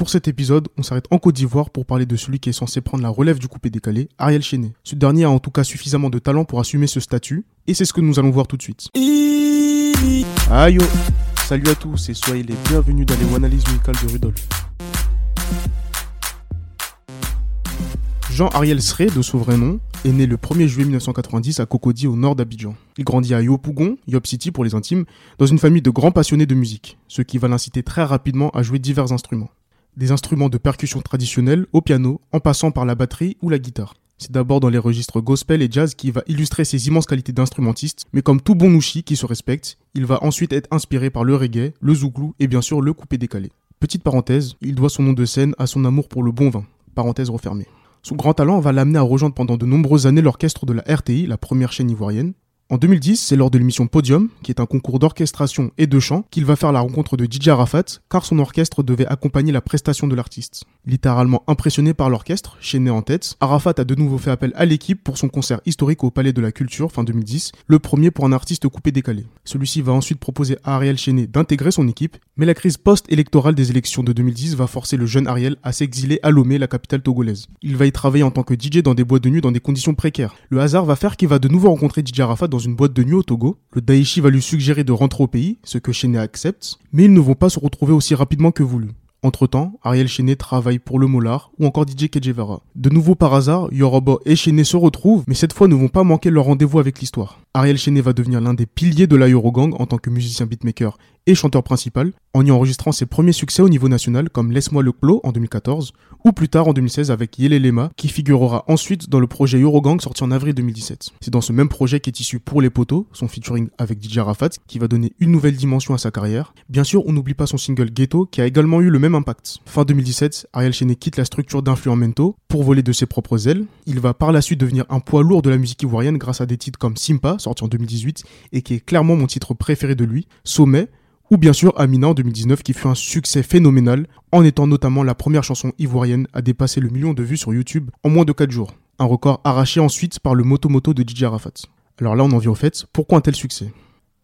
Pour cet épisode, on s'arrête en Côte d'Ivoire pour parler de celui qui est censé prendre la relève du coupé décalé, Ariel Chenet. Ce dernier a en tout cas suffisamment de talent pour assumer ce statut, et c'est ce que nous allons voir tout de suite. Yo Salut à tous et soyez les bienvenus dans les analyses musicales de Rudolf. Jean-Ariel Sré, de son vrai nom, est né le 1er juillet 1990 à Cocody au nord d'Abidjan. Il grandit à Yopougon, Yop City pour les intimes, dans une famille de grands passionnés de musique, ce qui va l'inciter très rapidement à jouer divers instruments des instruments de percussion traditionnels au piano, en passant par la batterie ou la guitare. C'est d'abord dans les registres gospel et jazz qu'il va illustrer ses immenses qualités d'instrumentiste, mais comme tout bon nouchi qui se respecte, il va ensuite être inspiré par le reggae, le zouglou et bien sûr le coupé décalé. Petite parenthèse, il doit son nom de scène à son amour pour le bon vin. Parenthèse refermée. Son grand talent va l'amener à rejoindre pendant de nombreuses années l'orchestre de la RTI, la première chaîne ivoirienne, en 2010, c'est lors de l'émission Podium, qui est un concours d'orchestration et de chant, qu'il va faire la rencontre de DJ Arafat, car son orchestre devait accompagner la prestation de l'artiste. Littéralement impressionné par l'orchestre, chaîné en tête, Arafat a de nouveau fait appel à l'équipe pour son concert historique au Palais de la Culture fin 2010, le premier pour un artiste coupé décalé. Celui-ci va ensuite proposer à Ariel Chenet d'intégrer son équipe, mais la crise post-électorale des élections de 2010 va forcer le jeune Ariel à s'exiler à Lomé, la capitale togolaise. Il va y travailler en tant que DJ dans des boîtes de nuit dans des conditions précaires. Le hasard va faire qu'il va de nouveau rencontrer DJ Arafat dans une boîte de nuit au Togo. Le Daichi va lui suggérer de rentrer au pays, ce que Chenet accepte, mais ils ne vont pas se retrouver aussi rapidement que voulu. Entre-temps, Ariel Chenet travaille pour le Molar ou encore DJ Kejevara. De nouveau par hasard, Yorobo et Chenet se retrouvent, mais cette fois ne vont pas manquer leur rendez-vous avec l'histoire. Ariel Chenet va devenir l'un des piliers de la Eurogang en tant que musicien beatmaker et chanteur principal, en y enregistrant ses premiers succès au niveau national comme Laisse-moi le clos en 2014, ou plus tard en 2016 avec Yele Lema, qui figurera ensuite dans le projet Eurogang sorti en avril 2017. C'est dans ce même projet qu'est issu Pour les poteaux, son featuring avec DJ Rafat, qui va donner une nouvelle dimension à sa carrière. Bien sûr, on n'oublie pas son single Ghetto, qui a également eu le même impact. Fin 2017, Ariel Chenet quitte la structure d'Influenmento pour voler de ses propres ailes. Il va par la suite devenir un poids lourd de la musique ivoirienne grâce à des titres comme Simpa, sorti en 2018, et qui est clairement mon titre préféré de lui, Sommet, ou bien sûr Amina en 2019 qui fut un succès phénoménal en étant notamment la première chanson ivoirienne à dépasser le million de vues sur YouTube en moins de 4 jours. Un record arraché ensuite par le Moto Moto de DJ Arafat. Alors là on en vient au fait, pourquoi un tel succès?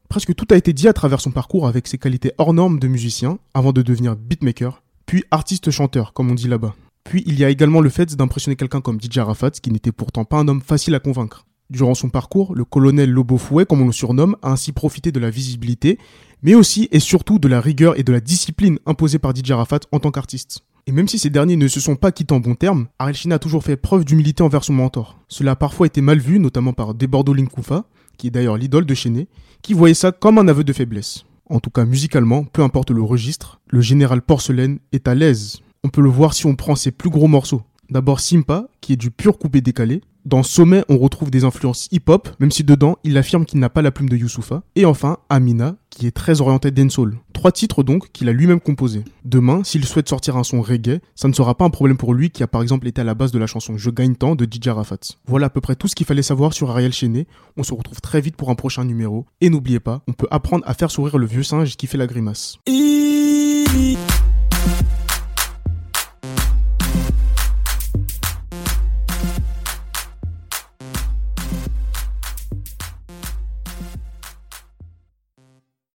Presque tout a été dit à travers son parcours avec ses qualités hors normes de musicien avant de devenir beatmaker, puis artiste-chanteur comme on dit là-bas. Puis il y a également le fait d'impressionner quelqu'un comme DJ Arafat qui n'était pourtant pas un homme facile à convaincre. Durant son parcours, le colonel Lobofouet, comme on le surnomme, a ainsi profité de la visibilité, mais aussi et surtout de la rigueur et de la discipline imposée par DJ Arafat en tant qu'artiste. Et même si ces derniers ne se sont pas quittés en bons termes, Ariel a toujours fait preuve d'humilité envers son mentor. Cela a parfois été mal vu, notamment par Debordo Linkoufa, qui est d'ailleurs l'idole de Chenet, qui voyait ça comme un aveu de faiblesse. En tout cas, musicalement, peu importe le registre, le général Porcelaine est à l'aise. On peut le voir si on prend ses plus gros morceaux. D'abord Simpa, qui est du pur coupé décalé. Dans Sommet, on retrouve des influences hip-hop, même si dedans, il affirme qu'il n'a pas la plume de Youssoufa. Et enfin, Amina, qui est très orienté dancehall. Trois titres donc qu'il a lui-même composés. Demain, s'il souhaite sortir un son reggae, ça ne sera pas un problème pour lui qui a par exemple été à la base de la chanson Je gagne tant de DJ Rafat. Voilà à peu près tout ce qu'il fallait savoir sur Ariel Chenet. On se retrouve très vite pour un prochain numéro. Et n'oubliez pas, on peut apprendre à faire sourire le vieux singe qui fait la grimace.